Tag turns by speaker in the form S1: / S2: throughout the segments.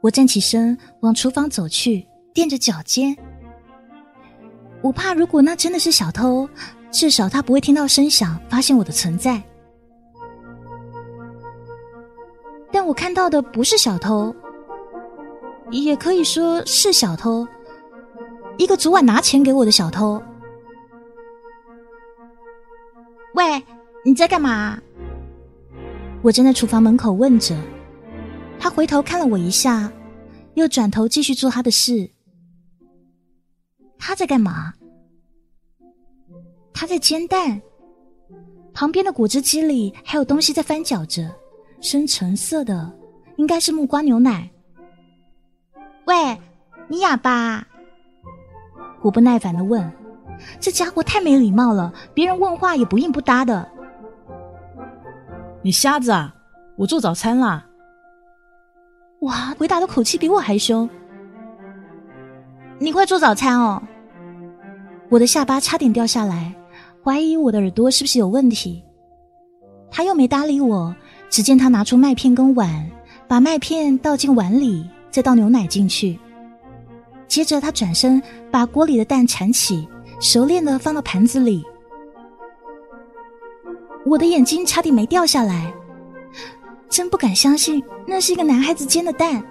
S1: 我站起身往厨房走去，垫着脚尖。我怕如果那真的是小偷，至少他不会听到声响发现我的存在。但我看到的不是小偷，也可以说是小偷，一个昨晚拿钱给我的小偷。喂，你在干嘛？我站在厨房门口问着。他回头看了我一下，又转头继续做他的事。他在干嘛？他在煎蛋。旁边的果汁机里还有东西在翻搅着，深橙色的，应该是木瓜牛奶。喂，你哑巴？我不耐烦的问。这家伙太没礼貌了，别人问话也不应不答的。
S2: 你瞎子啊！我做早餐啦。
S1: 哇，回答的口气比我还凶。你快做早餐哦？我的下巴差点掉下来，怀疑我的耳朵是不是有问题。他又没搭理我，只见他拿出麦片跟碗，把麦片倒进碗里，再倒牛奶进去。接着他转身把锅里的蛋铲起，熟练的放到盘子里。我的眼睛差点没掉下来。真不敢相信，那是一个男孩子煎的蛋。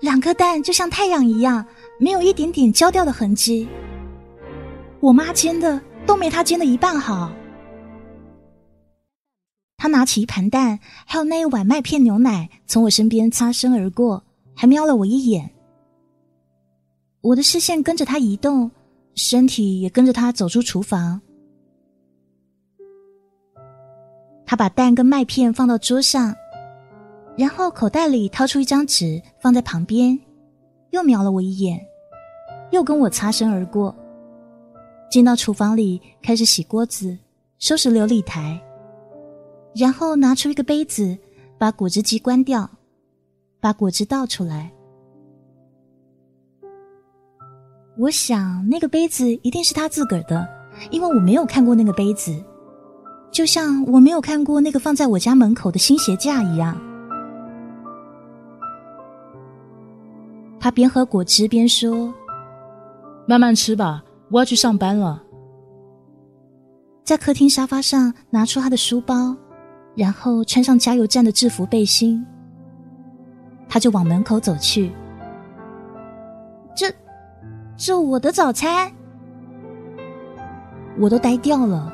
S1: 两颗蛋就像太阳一样，没有一点点焦掉的痕迹。我妈煎的都没他煎的一半好。他拿起一盘蛋，还有那一碗麦片牛奶，从我身边擦身而过，还瞄了我一眼。我的视线跟着他移动，身体也跟着他走出厨房。他把蛋跟麦片放到桌上，然后口袋里掏出一张纸放在旁边，又瞄了我一眼，又跟我擦身而过，进到厨房里开始洗锅子、收拾琉璃台，然后拿出一个杯子，把果汁机关掉，把果汁倒出来。我想那个杯子一定是他自个儿的，因为我没有看过那个杯子。就像我没有看过那个放在我家门口的新鞋架一样。他边喝果汁边说：“
S2: 慢慢吃吧，我要去上班了。”
S1: 在客厅沙发上拿出他的书包，然后穿上加油站的制服背心，他就往门口走去。这，这我的早餐，我都呆掉了。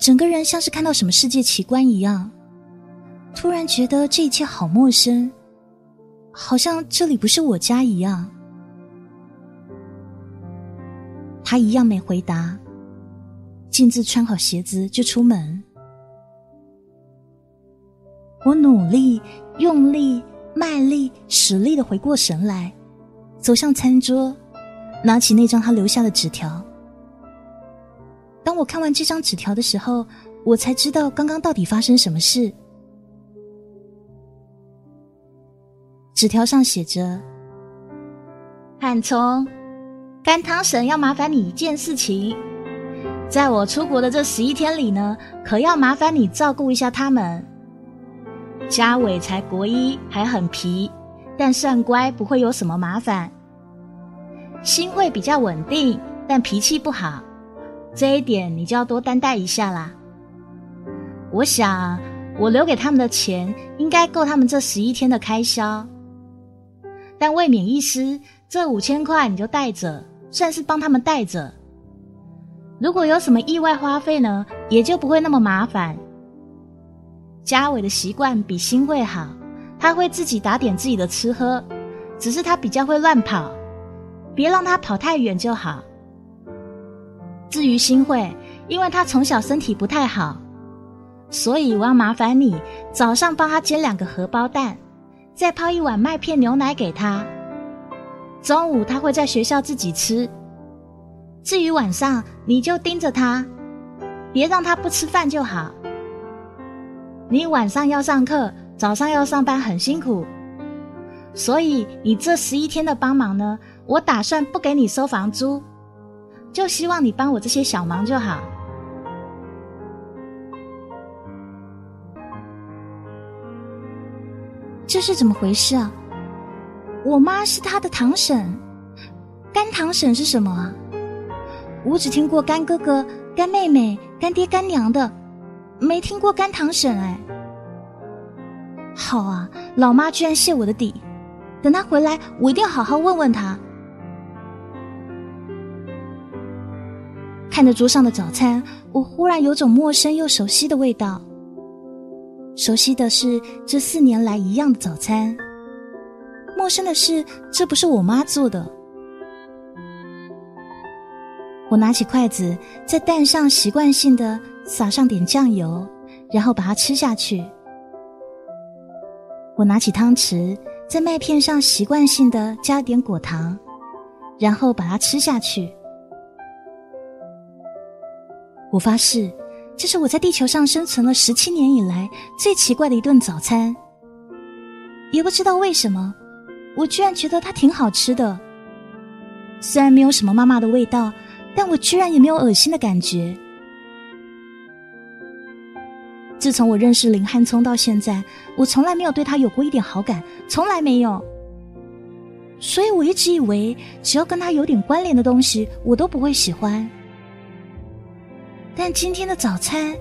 S1: 整个人像是看到什么世界奇观一样，突然觉得这一切好陌生，好像这里不是我家一样。他一样没回答，径自穿好鞋子就出门。我努力、用力、卖力、使力的回过神来，走向餐桌，拿起那张他留下的纸条。当我看完这张纸条的时候，我才知道刚刚到底发生什么事。纸条上写着：“汉聪，甘汤神要麻烦你一件事情，在我出国的这十一天里呢，可要麻烦你照顾一下他们。嘉伟才国一，还很皮，但算乖，不会有什么麻烦。心会比较稳定，但脾气不好。”这一点你就要多担待一下啦。我想，我留给他们的钱应该够他们这十一天的开销，但未免一失，这五千块你就带着，算是帮他们带着。如果有什么意外花费呢，也就不会那么麻烦。嘉伟的习惯比新会好，他会自己打点自己的吃喝，只是他比较会乱跑，别让他跑太远就好。至于新慧，因为他从小身体不太好，所以我要麻烦你早上帮他煎两个荷包蛋，再泡一碗麦片牛奶给他。中午他会在学校自己吃。至于晚上，你就盯着他，别让他不吃饭就好。你晚上要上课，早上要上班，很辛苦，所以你这十一天的帮忙呢，我打算不给你收房租。就希望你帮我这些小忙就好。这是怎么回事啊？我妈是他的堂婶，干堂婶是什么啊？我只听过干哥哥、干妹妹、干爹、干娘的，没听过干堂婶哎。好啊，老妈居然泄我的底，等她回来，我一定好好问问她。看着桌上的早餐，我忽然有种陌生又熟悉的味道。熟悉的是这四年来一样的早餐，陌生的是这不是我妈做的。我拿起筷子，在蛋上习惯性的撒上点酱油，然后把它吃下去。我拿起汤匙，在麦片上习惯性的加点果糖，然后把它吃下去。我发誓，这是我在地球上生存了十七年以来最奇怪的一顿早餐。也不知道为什么，我居然觉得它挺好吃的。虽然没有什么妈妈的味道。但我居然也没有恶心的感觉。自从我认识林汉聪到现在，我从来没有对他有过一点好感，从来没有。所以我一直以为，只要跟他有点关联的东西，我都不会喜欢。但今天的早餐，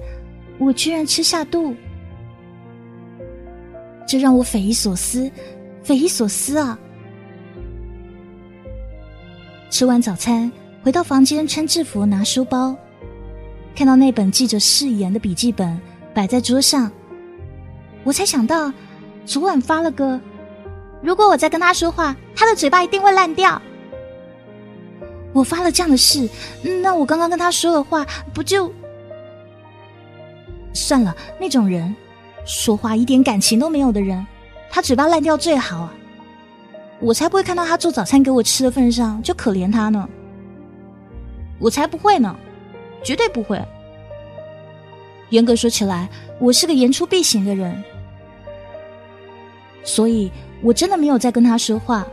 S1: 我居然吃下肚，这让我匪夷所思，匪夷所思啊！吃完早餐。回到房间，穿制服，拿书包，看到那本记着誓言的笔记本摆在桌上，我才想到，昨晚发了个，如果我再跟他说话，他的嘴巴一定会烂掉。我发了这样的誓，那我刚刚跟他说的话，不就算了？那种人，说话一点感情都没有的人，他嘴巴烂掉最好啊！我才不会看到他做早餐给我吃的份上就可怜他呢。我才不会呢，绝对不会。严格说起来，我是个言出必行的人，所以我真的没有再跟他说话。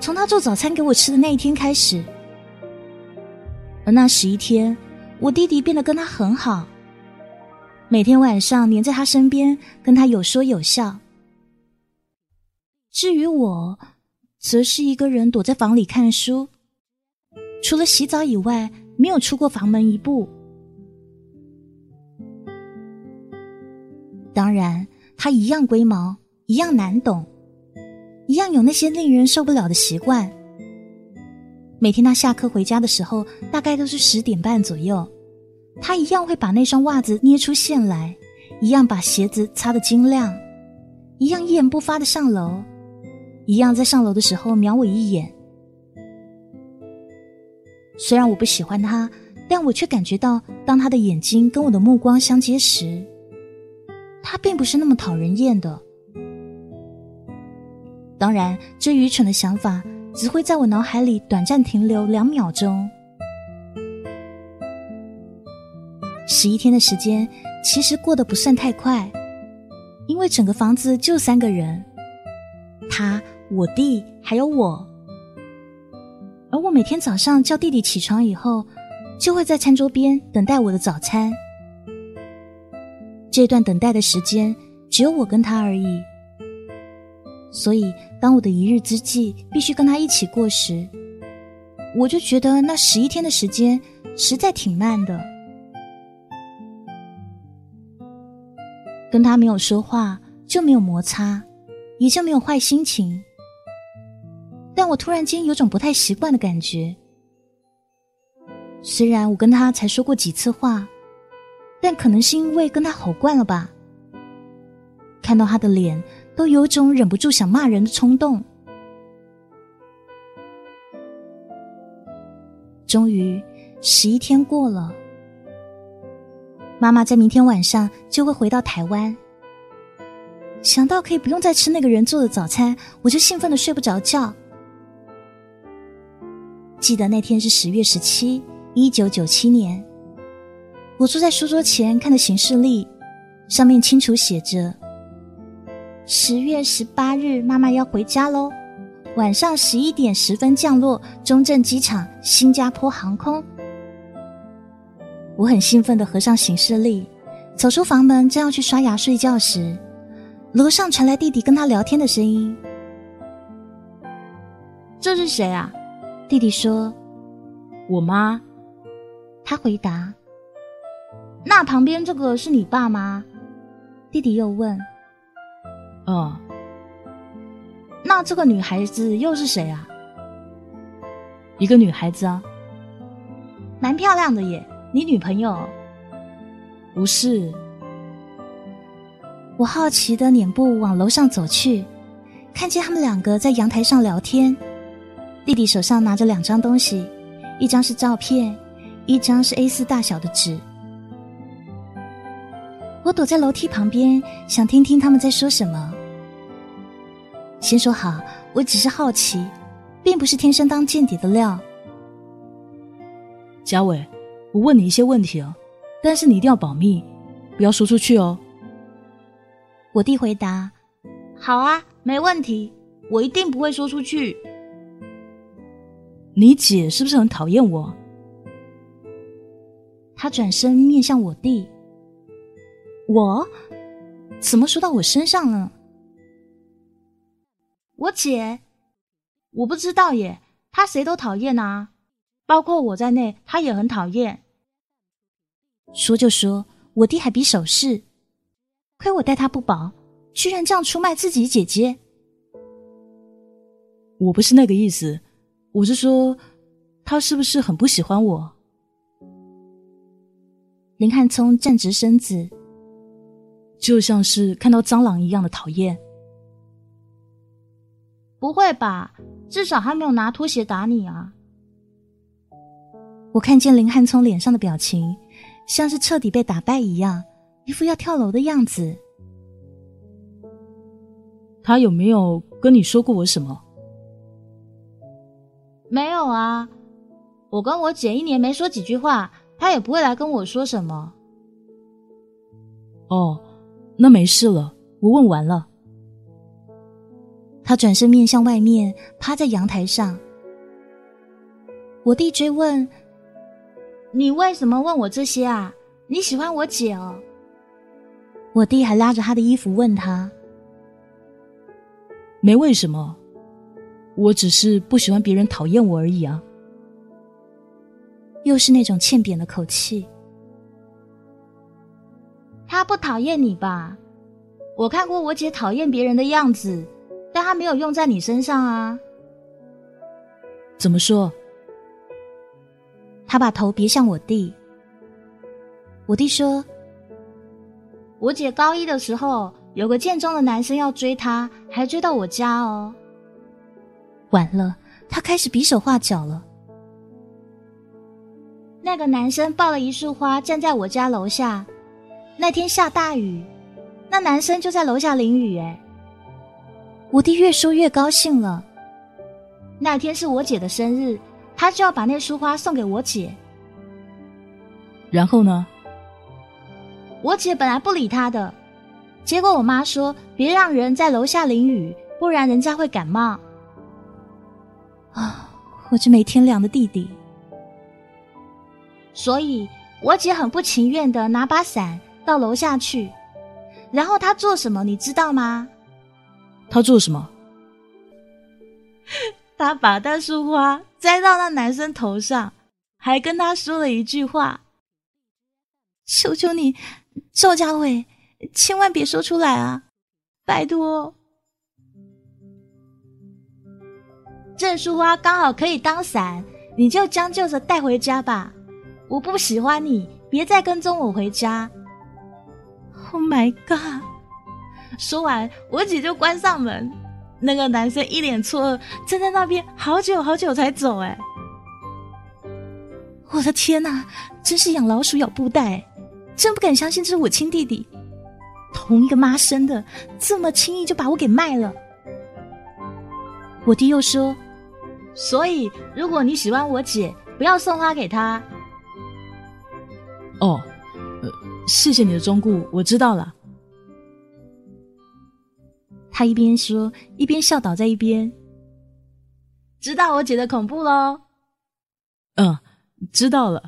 S1: 从他做早餐给我吃的那一天开始，而那十一天，我弟弟变得跟他很好，每天晚上黏在他身边，跟他有说有笑。至于我，则是一个人躲在房里看书。除了洗澡以外，没有出过房门一步。当然，他一样龟毛，一样难懂，一样有那些令人受不了的习惯。每天他下课回家的时候，大概都是十点半左右，他一样会把那双袜子捏出线来，一样把鞋子擦得晶亮，一样一言不发的上楼，一样在上楼的时候瞄我一眼。虽然我不喜欢他，但我却感觉到，当他的眼睛跟我的目光相接时，他并不是那么讨人厌的。当然，这愚蠢的想法只会在我脑海里短暂停留两秒钟。十一天的时间其实过得不算太快，因为整个房子就三个人，他、我弟还有我。而我每天早上叫弟弟起床以后，就会在餐桌边等待我的早餐。这段等待的时间只有我跟他而已，所以当我的一日之计必须跟他一起过时，我就觉得那十一天的时间实在挺慢的。跟他没有说话，就没有摩擦，也就没有坏心情。但我突然间有种不太习惯的感觉。虽然我跟他才说过几次话，但可能是因为跟他好惯了吧。看到他的脸，都有种忍不住想骂人的冲动。终于，十一天过了，妈妈在明天晚上就会回到台湾。想到可以不用再吃那个人做的早餐，我就兴奋的睡不着觉。记得那天是十月十七，一九九七年。我坐在书桌前看着行事历，上面清楚写着：十月十八日，妈妈要回家喽。晚上十一点十分降落中正机场，新加坡航空。我很兴奋的合上行事历，走出房门，正要去刷牙睡觉时，楼上传来弟弟跟他聊天的声音。这是谁啊？弟弟说：“
S2: 我妈。”
S1: 他回答：“那旁边这个是你爸吗？”弟弟又问：“
S2: 哦。”
S1: 那这个女孩子又是谁啊？
S2: 一个女孩子啊，
S1: 蛮漂亮的耶。你女朋友？
S2: 不是。
S1: 我好奇的踉步往楼上走去，看见他们两个在阳台上聊天。弟弟手上拿着两张东西，一张是照片，一张是 A 四大小的纸。我躲在楼梯旁边，想听听他们在说什么。先说好，我只是好奇，并不是天生当间谍的料。
S2: 嘉伟，我问你一些问题哦，但是你一定要保密，不要说出去哦。
S1: 我弟回答：“好啊，没问题，我一定不会说出去。”
S2: 你姐是不是很讨厌我？
S1: 他转身面向我弟：“我怎么说到我身上了？我姐，我不知道耶。她谁都讨厌啊，包括我在内，她也很讨厌。”说就说，我弟还比手势，亏我待他不薄，居然这样出卖自己姐姐。
S2: 我不是那个意思。我是说，他是不是很不喜欢我？
S1: 林汉聪站直身子，
S2: 就像是看到蟑螂一样的讨厌。
S1: 不会吧？至少还没有拿拖鞋打你啊！我看见林汉聪脸上的表情，像是彻底被打败一样，一副要跳楼的样子。
S2: 他有没有跟你说过我什么？
S1: 没有啊，我跟我姐一年没说几句话，她也不会来跟我说什么。
S2: 哦，那没事了，我问完了。
S1: 他转身面向外面，趴在阳台上。我弟追问：“你为什么问我这些啊？你喜欢我姐哦？”我弟还拉着他的衣服问他：“
S2: 没为什么。”我只是不喜欢别人讨厌我而已啊！
S1: 又是那种欠扁的口气。他不讨厌你吧？我看过我姐讨厌别人的样子，但他没有用在你身上啊。
S2: 怎么说？
S1: 他把头别向我弟。我弟说：“我姐高一的时候，有个建中的男生要追她，还追到我家哦。”完了，他开始比手画脚了。那个男生抱了一束花，站在我家楼下。那天下大雨，那男生就在楼下淋雨。哎，我弟越说越高兴了。那天是我姐的生日，他就要把那束花送给我姐。
S2: 然后呢？
S1: 我姐本来不理他的，结果我妈说：“别让人在楼下淋雨，不然人家会感冒。”啊！我这没天良的弟弟，所以我姐很不情愿的拿把伞到楼下去，然后她做什么你知道吗？
S2: 他做什么？
S1: 他把那束花栽到那男生头上，还跟他说了一句话：“求求你，赵家伟，千万别说出来啊，拜托。”这束花刚好可以当伞，你就将就着带回家吧。我不喜欢你，别再跟踪我回家。Oh my god！说完，我姐就关上门。那个男生一脸错愕，站在那边好久好久才走。哎，我的天哪，真是养老鼠咬布袋！真不敢相信这是我亲弟弟，同一个妈生的，这么轻易就把我给卖了。我弟又说。所以，如果你喜欢我姐，不要送花给她。
S2: 哦，呃，谢谢你的忠告，我知道了。
S1: 他一边说，一边笑倒在一边。知道我姐的恐怖喽？
S2: 嗯，知道了。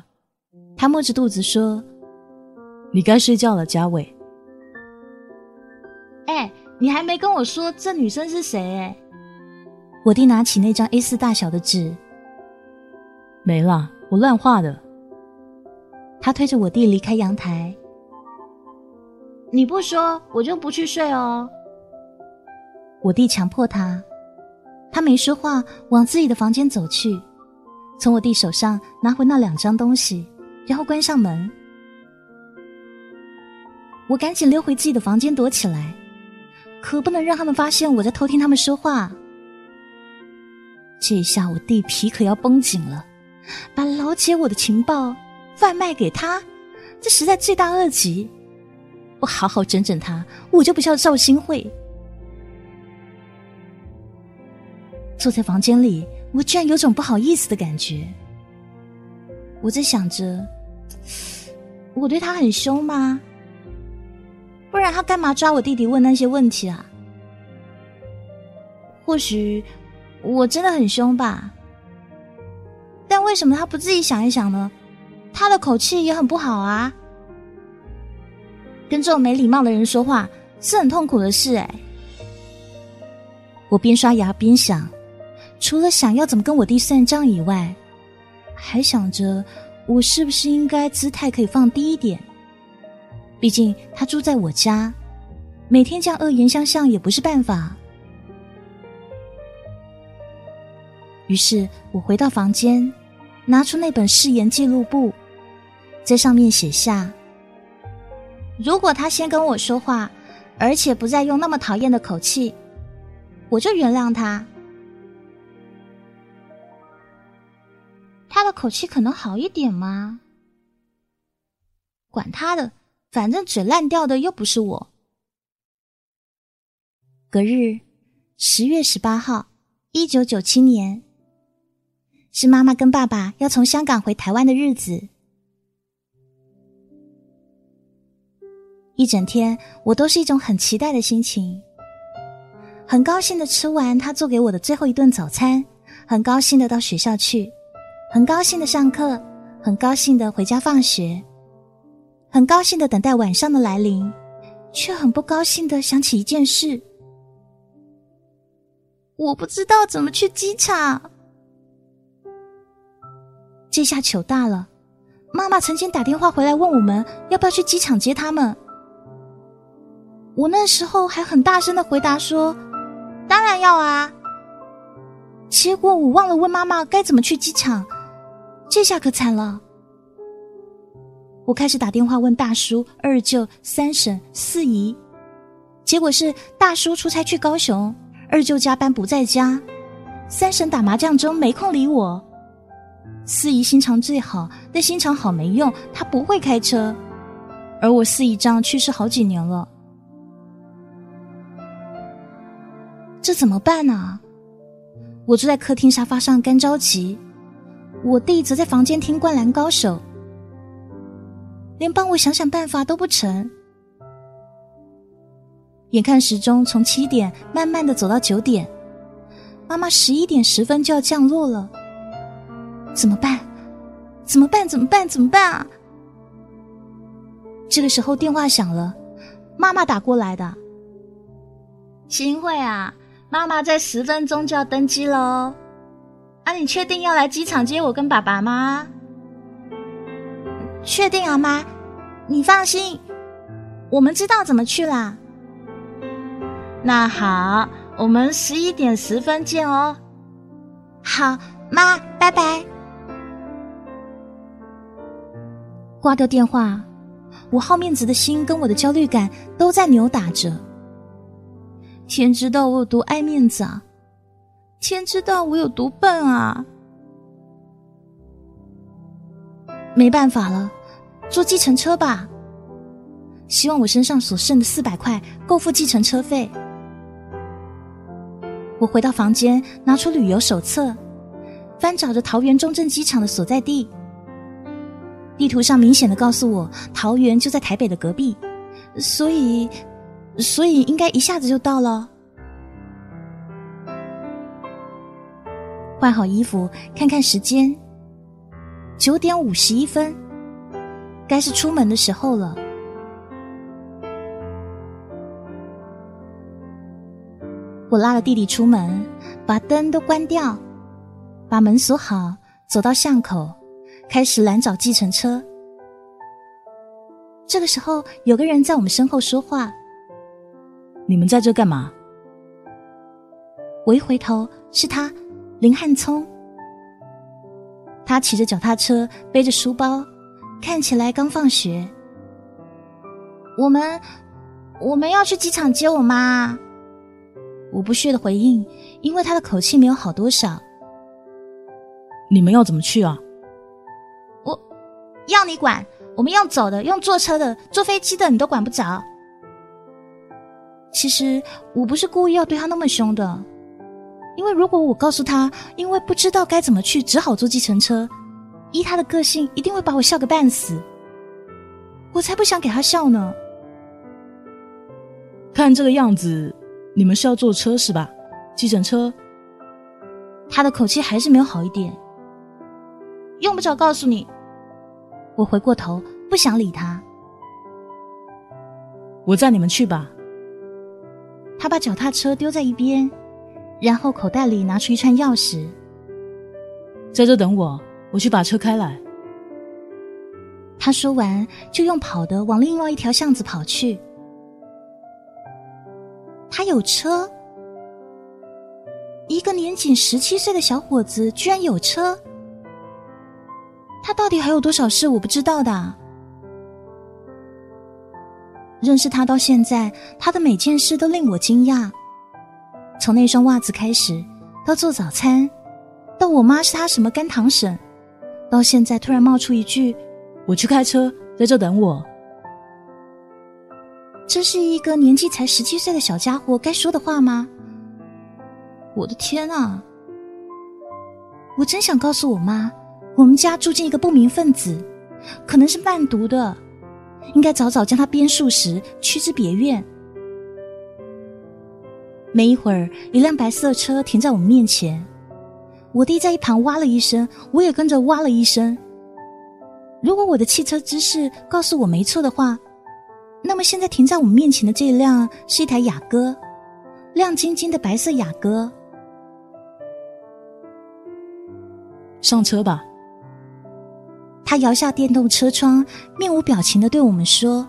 S1: 他摸着肚子说：“
S2: 你该睡觉了，嘉伟。”
S1: 哎，你还没跟我说这女生是谁？哎，
S2: 我弟拿起那张 A 四大小的纸，没了，我乱画的。他推着我弟离开阳台。
S1: 你不说，我就不去睡哦。
S2: 我弟强迫他，他没说话，往自己的房间走去，从我弟手上拿回那两张东西，然后关上门。我赶紧溜回自己的房间躲起来，可不能让他们发现我在偷听他们说话。这下我弟皮可要绷紧了，把老姐我的情报贩卖给他，这实在罪大恶极。我好好整整他，我就不叫赵新慧。坐在房间里，我居然有种不好意思的感觉。我在想着，我对他很凶吗？不然他干嘛抓我弟弟问那些问题啊？或许我真的很凶吧？但为什么他不自己想一想呢？他的口气也很不好啊！跟这种没礼貌的人说话是很痛苦的事哎。我边刷牙边想。除了想要怎么跟我弟算账以外，还想着我是不是应该姿态可以放低一点。毕竟他住在我家，每天这样恶言相向也不是办法。于是我回到房间，拿出那本誓言记录簿，在上面写下：如果他先跟我说话，而且不再用那么讨厌的口气，我就原谅他。口气可能好一点吗？管他的，反正嘴烂掉的又不是我。隔日，十月十八号，一九九七年，是妈妈跟爸爸要从香港回台湾的日子。一整天，我都是一种很期待的心情，很高兴的吃完他做给我的最后一顿早餐，很高兴的到学校去。很高兴的上课，很高兴的回家放学，很高兴的等待晚上的来临，却很不高兴的想起一件事：我不知道怎么去机场。这下糗大了！妈妈曾经打电话回来问我们要不要去机场接他们，我那时候还很大声的回答说：“当然要啊！”结果我忘了问妈妈该怎么去机场。这下可惨了！我开始打电话问大叔、二舅、三婶、四姨，结果是大叔出差去高雄，二舅加班不在家，三婶打麻将中没空理我，四姨心肠最好，但心肠好没用，她不会开车，而我四姨丈去世好几年了，这怎么办呢？我坐在客厅沙发上干着急。我弟则在房间听《灌篮高手》，连帮我想想办法都不成。眼看时钟从七点慢慢的走到九点，妈妈十一点十分就要降落了，怎么办？怎么办？怎么办？怎么办啊？这个时候电话响了，妈妈打过来的。
S1: 新会啊，妈妈在十分钟就要登机喽。啊，你确定要来机场接我跟爸爸吗？
S3: 确定啊，妈，你放心，我们知道怎么去啦。
S1: 那好，我们十一点十分见哦。
S3: 好，妈，拜拜。
S2: 挂掉电话，我好面子的心跟我的焦虑感都在扭打着。天知道我有多爱面子啊！天知道我有多笨啊！没办法了，坐计程车吧。希望我身上所剩的四百块够付计程车费。我回到房间，拿出旅游手册，翻找着桃园中正机场的所在地。地图上明显的告诉我，桃园就在台北的隔壁，所以，所以应该一下子就到了。换好衣服，看看时间，九点五十一分，该是出门的时候了。
S1: 我拉了弟弟出门，把灯都关掉，把门锁好，走到巷口，开始拦找计程车。这个时候，有个人在我们身后说话：“
S4: 你们在这干嘛？”
S1: 我一回头，是他，林汉聪。他骑着脚踏车，背着书包，看起来刚放学。
S3: 我们我们要去机场接我妈。
S1: 我不屑的回应，因为他的口气没有好多少。
S4: 你们要怎么去啊？
S3: 我要你管！我们用走的，用坐车的，坐飞机的，你都管不着。
S1: 其实我不是故意要对他那么凶的，因为如果我告诉他，因为不知道该怎么去，只好坐计程车，依他的个性，一定会把我笑个半死。我才不想给他笑呢。
S4: 看这个样子。你们是要坐车是吧？计程车。
S1: 他的口气还是没有好一点。
S3: 用不着告诉你。
S1: 我回过头，不想理他。
S4: 我载你们去吧。
S1: 他把脚踏车丢在一边，然后口袋里拿出一串钥匙。
S4: 在这等我，我去把车开来。
S1: 他说完，就用跑的往另外一条巷子跑去。他有车，一个年仅十七岁的小伙子居然有车。他到底还有多少事我不知道的？认识他到现在，他的每件事都令我惊讶。从那双袜子开始，到做早餐，到我妈是他什么干堂婶，到现在突然冒出一句：“
S4: 我去开车，在这等我。”
S1: 这是一个年纪才十七岁的小家伙该说的话吗？我的天啊！我真想告诉我妈，我们家住进一个不明分子，可能是贩毒的，应该早早将他鞭数十，驱之别院。没一会儿，一辆白色车停在我们面前，我弟在一旁哇了一声，我也跟着哇了一声。如果我的汽车知识告诉我没错的话。那么现在停在我们面前的这一辆是一台雅阁，亮晶晶的白色雅阁。
S4: 上车吧。
S1: 他摇下电动车窗，面无表情的对我们说：“